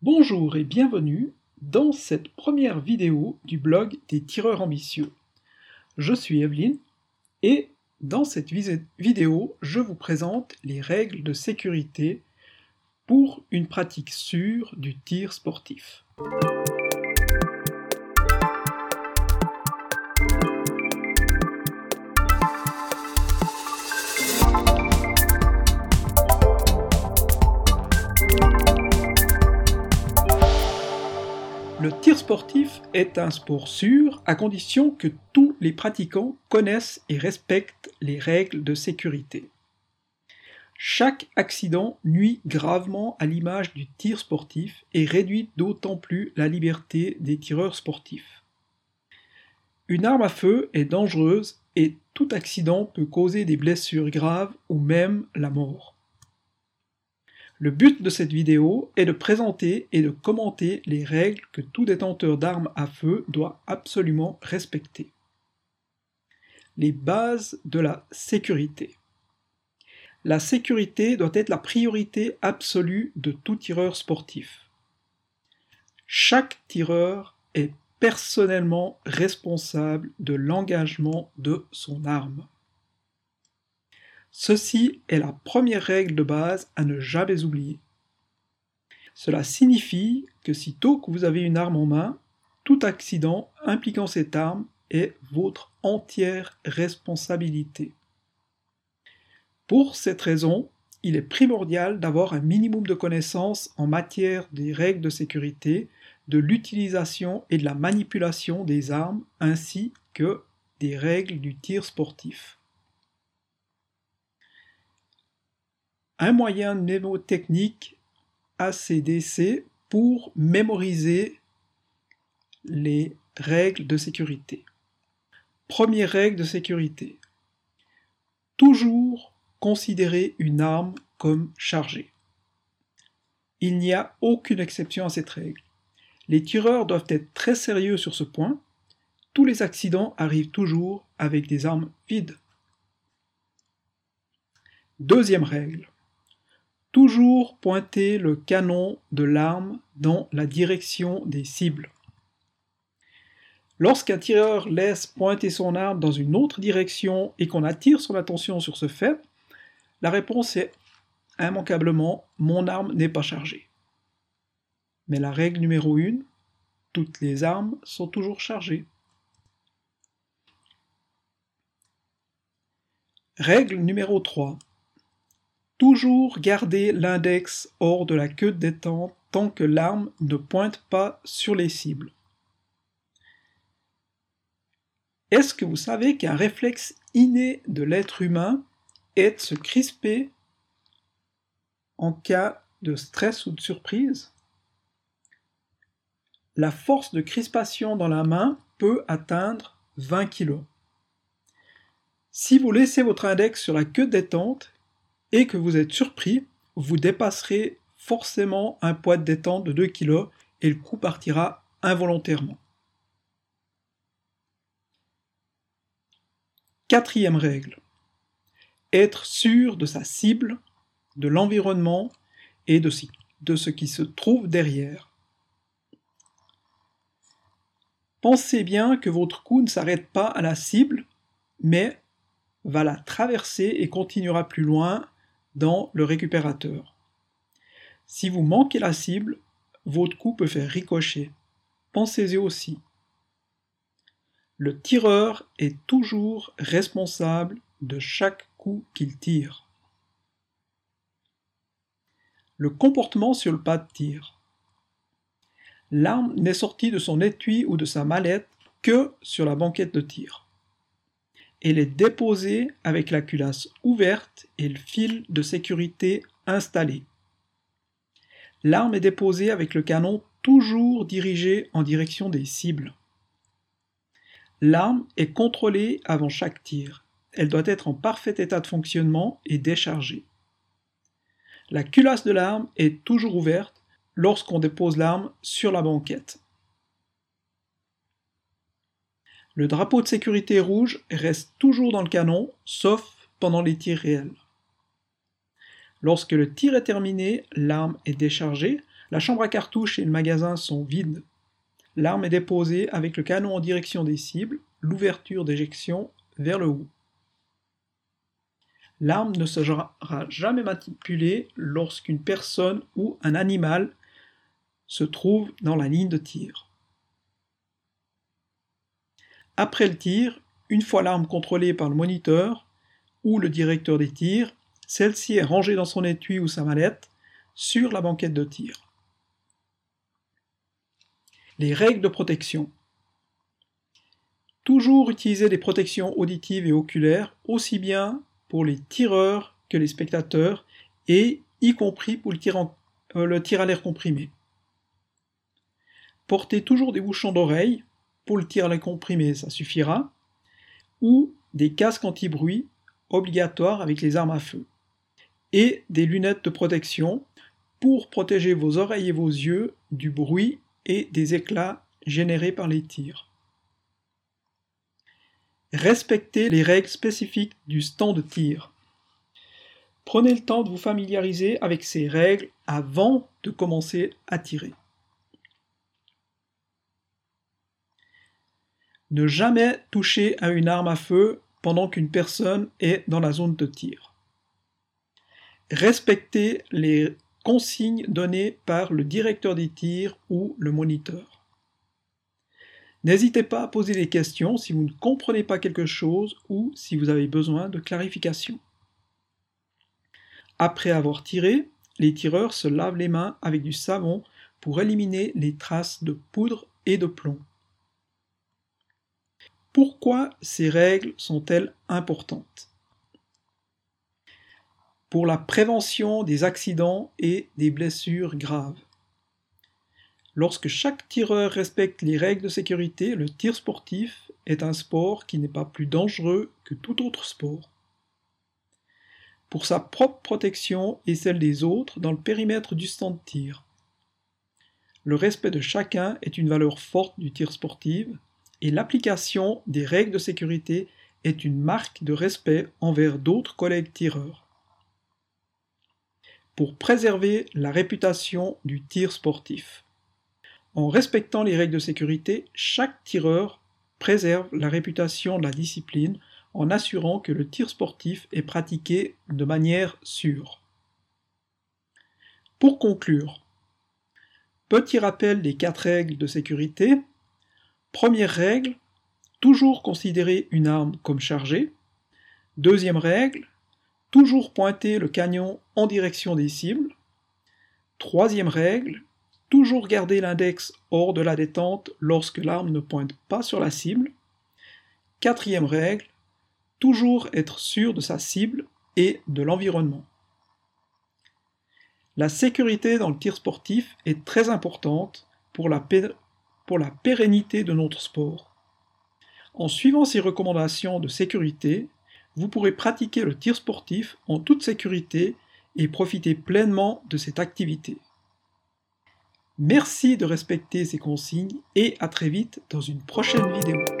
Bonjour et bienvenue dans cette première vidéo du blog des tireurs ambitieux. Je suis Evelyne et dans cette vidéo, je vous présente les règles de sécurité pour une pratique sûre du tir sportif. Le tir sportif est un sport sûr à condition que tous les pratiquants connaissent et respectent les règles de sécurité. Chaque accident nuit gravement à l'image du tir sportif et réduit d'autant plus la liberté des tireurs sportifs. Une arme à feu est dangereuse et tout accident peut causer des blessures graves ou même la mort. Le but de cette vidéo est de présenter et de commenter les règles que tout détenteur d'armes à feu doit absolument respecter. Les bases de la sécurité. La sécurité doit être la priorité absolue de tout tireur sportif. Chaque tireur est personnellement responsable de l'engagement de son arme. Ceci est la première règle de base à ne jamais oublier. Cela signifie que sitôt que vous avez une arme en main, tout accident impliquant cette arme est votre entière responsabilité. Pour cette raison, il est primordial d'avoir un minimum de connaissances en matière des règles de sécurité, de l'utilisation et de la manipulation des armes, ainsi que des règles du tir sportif. Un moyen mnémotechnique ACDC pour mémoriser les règles de sécurité. Première règle de sécurité. Toujours considérer une arme comme chargée. Il n'y a aucune exception à cette règle. Les tireurs doivent être très sérieux sur ce point. Tous les accidents arrivent toujours avec des armes vides. Deuxième règle toujours pointer le canon de l'arme dans la direction des cibles. Lorsqu'un tireur laisse pointer son arme dans une autre direction et qu'on attire son attention sur ce fait, la réponse est immanquablement mon arme n'est pas chargée. Mais la règle numéro 1, toutes les armes sont toujours chargées. Règle numéro 3. Toujours garder l'index hors de la queue de détente tant que l'arme ne pointe pas sur les cibles. Est-ce que vous savez qu'un réflexe inné de l'être humain est de se crisper en cas de stress ou de surprise? La force de crispation dans la main peut atteindre 20 kg. Si vous laissez votre index sur la queue détente, et que vous êtes surpris, vous dépasserez forcément un poids de détente de 2 kg et le coup partira involontairement. Quatrième règle. Être sûr de sa cible, de l'environnement et de ce qui se trouve derrière. Pensez bien que votre coup ne s'arrête pas à la cible, mais va la traverser et continuera plus loin dans le récupérateur. Si vous manquez la cible, votre coup peut faire ricocher. Pensez-y aussi. Le tireur est toujours responsable de chaque coup qu'il tire. Le comportement sur le pas de tir. L'arme n'est sortie de son étui ou de sa mallette que sur la banquette de tir. Elle est déposée avec la culasse ouverte et le fil de sécurité installé. L'arme est déposée avec le canon toujours dirigé en direction des cibles. L'arme est contrôlée avant chaque tir. Elle doit être en parfait état de fonctionnement et déchargée. La culasse de l'arme est toujours ouverte lorsqu'on dépose l'arme sur la banquette. Le drapeau de sécurité rouge reste toujours dans le canon, sauf pendant les tirs réels. Lorsque le tir est terminé, l'arme est déchargée, La chambre à cartouches et le magasin sont vides. L'arme est déposée avec le canon en direction des cibles, l'ouverture d'éjection vers le haut. L'arme ne sera jamais manipulée lorsqu'une personne ou un animal se trouve dans la ligne de tir. Après le tir, une fois l'arme contrôlée par le moniteur ou le directeur des tirs, celle-ci est rangée dans son étui ou sa mallette sur la banquette de tir. Les règles de protection. Toujours utiliser des protections auditives et oculaires, aussi bien pour les tireurs que les spectateurs, et y compris pour le tir, euh, à l'air comprimé. Portez toujours des bouchons d'oreille, pour le tir à comprimé ça suffira, ou des casques anti-bruit obligatoires avec les armes à feu, et des lunettes de protection pour protéger vos oreilles et vos yeux du bruit et des éclats générés par les tirs. Respectez les règles spécifiques du stand de tir. Prenez le temps de vous familiariser avec ces règles avant de commencer à tirer. Ne jamais toucher à une arme à feu pendant qu'une personne est dans la zone de tir. Respectez les consignes données par le directeur des tirs ou le moniteur. N'hésitez pas à poser des questions si vous ne comprenez pas quelque chose ou si vous avez besoin de clarification. Après avoir tiré, les tireurs se lavent les mains avec du savon pour éliminer les traces de poudre et de plomb. Pourquoi ces règles sont-elles importantes? Pour la prévention des accidents et des blessures graves. Lorsque chaque tireur respecte les règles de sécurité, le tir sportif est un sport qui n'est pas plus dangereux que tout autre sport. Pour sa propre protection et celle des autres dans le périmètre du stand de tir. Le respect de chacun est une valeur forte du tir sportif et l'application des règles de sécurité est une marque de respect envers d'autres collègues tireurs pour préserver la réputation du tir sportif. En respectant les règles de sécurité, chaque tireur préserve la réputation de la discipline en assurant que le tir sportif est pratiqué de manière sûre. Pour conclure, petit rappel des quatre règles de sécurité. Première règle, toujours considérer une arme comme chargée. Deuxième règle, Toujours pointer le canon en direction des cibles. Troisième règle, toujours garder l'index hors de la détente lorsque l'arme ne pointe pas sur la cible. Quatrième règle, toujours être sûr de sa cible et de l'environnement. La sécurité dans le tir sportif est très importante pour la, pour la pérennité de notre sport. En suivant ces recommandations de sécurité, vous pourrez pratiquer le tir sportif en toute sécurité et profiter pleinement de cette activité. Merci de respecter ces consignes et à très vite dans une prochaine vidéo.